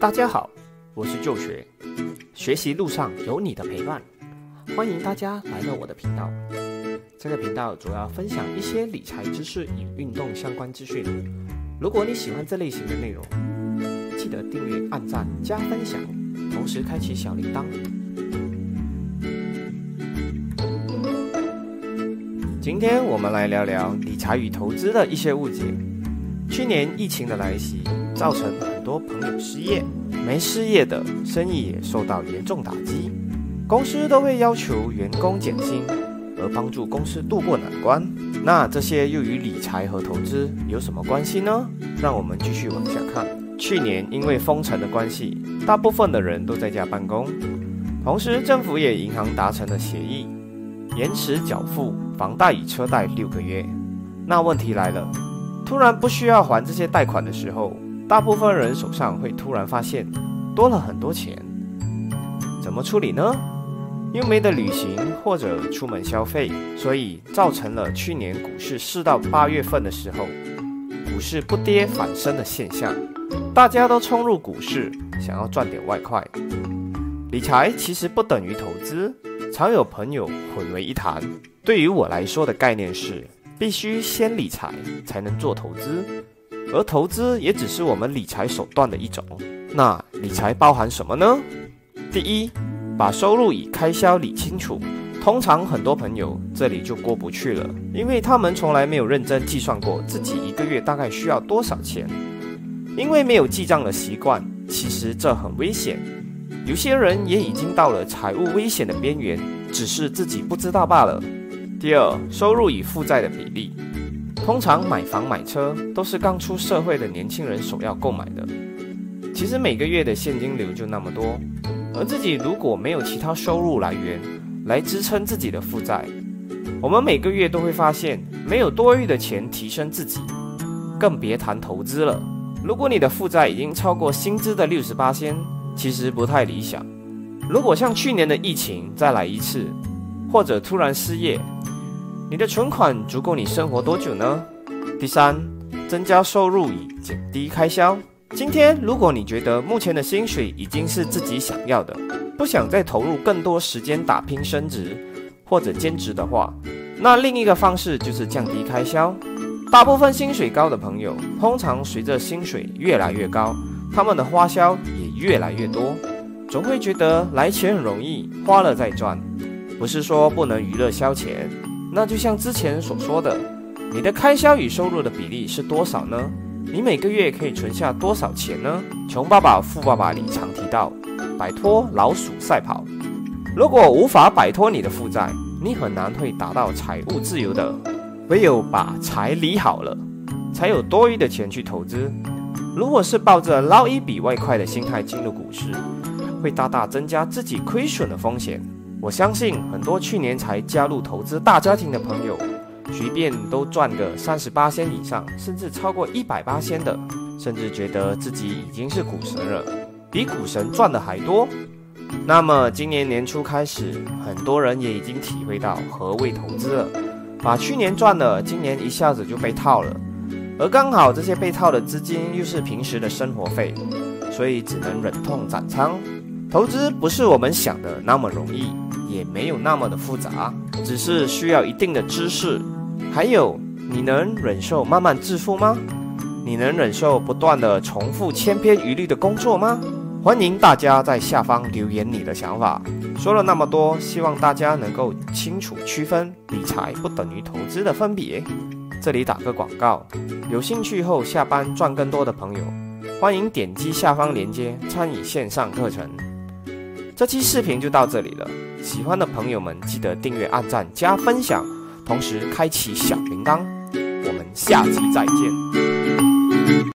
大家好，我是旧学，学习路上有你的陪伴，欢迎大家来到我的频道。这个频道主要分享一些理财知识与运动相关资讯。如果你喜欢这类型的内容，记得订阅、按赞、加分享，同时开启小铃铛。今天我们来聊聊理财与投资的一些误解。去年疫情的来袭，造成很多朋友失业，没失业的生意也受到严重打击，公司都会要求员工减薪，而帮助公司渡过难关。那这些又与理财和投资有什么关系呢？让我们继续往下看。去年因为封城的关系，大部分的人都在家办公，同时政府也银行达成了协议，延迟缴付房贷与车贷六个月。那问题来了。突然不需要还这些贷款的时候，大部分人手上会突然发现多了很多钱，怎么处理呢？又没得旅行或者出门消费，所以造成了去年股市四到八月份的时候，股市不跌反升的现象。大家都冲入股市，想要赚点外快。理财其实不等于投资，常有朋友混为一谈。对于我来说的概念是。必须先理财才能做投资，而投资也只是我们理财手段的一种。那理财包含什么呢？第一，把收入与开销理清楚。通常很多朋友这里就过不去了，因为他们从来没有认真计算过自己一个月大概需要多少钱。因为没有记账的习惯，其实这很危险。有些人也已经到了财务危险的边缘，只是自己不知道罢了。第二，收入与负债的比例。通常买房买车都是刚出社会的年轻人首要购买的。其实每个月的现金流就那么多，而自己如果没有其他收入来源来支撑自己的负债，我们每个月都会发现没有多余的钱提升自己，更别谈投资了。如果你的负债已经超过薪资的六十八千，其实不太理想。如果像去年的疫情再来一次，或者突然失业。你的存款足够你生活多久呢？第三，增加收入以减低开销。今天，如果你觉得目前的薪水已经是自己想要的，不想再投入更多时间打拼升职或者兼职的话，那另一个方式就是降低开销。大部分薪水高的朋友，通常随着薪水越来越高，他们的花销也越来越多，总会觉得来钱很容易，花了再赚。不是说不能娱乐消遣。那就像之前所说的，你的开销与收入的比例是多少呢？你每个月可以存下多少钱呢？穷爸爸富爸爸里常提到，摆脱老鼠赛跑。如果无法摆脱你的负债，你很难会达到财务自由的。唯有把财理好了，才有多余的钱去投资。如果是抱着捞一笔外快的心态进入股市，会大大增加自己亏损的风险。我相信很多去年才加入投资大家庭的朋友，随便都赚个三十八仙以上，甚至超过一百八仙的，甚至觉得自己已经是股神了，比股神赚的还多。那么今年年初开始，很多人也已经体会到何谓投资了，把去年赚的，今年一下子就被套了，而刚好这些被套的资金又是平时的生活费，所以只能忍痛斩仓。投资不是我们想的那么容易。也没有那么的复杂，只是需要一定的知识。还有，你能忍受慢慢致富吗？你能忍受不断的重复千篇一律的工作吗？欢迎大家在下方留言你的想法。说了那么多，希望大家能够清楚区分理财不等于投资的分别。这里打个广告，有兴趣后下班赚更多的朋友，欢迎点击下方链接参与线上课程。这期视频就到这里了。喜欢的朋友们，记得订阅、按赞、加分享，同时开启小铃铛。我们下期再见。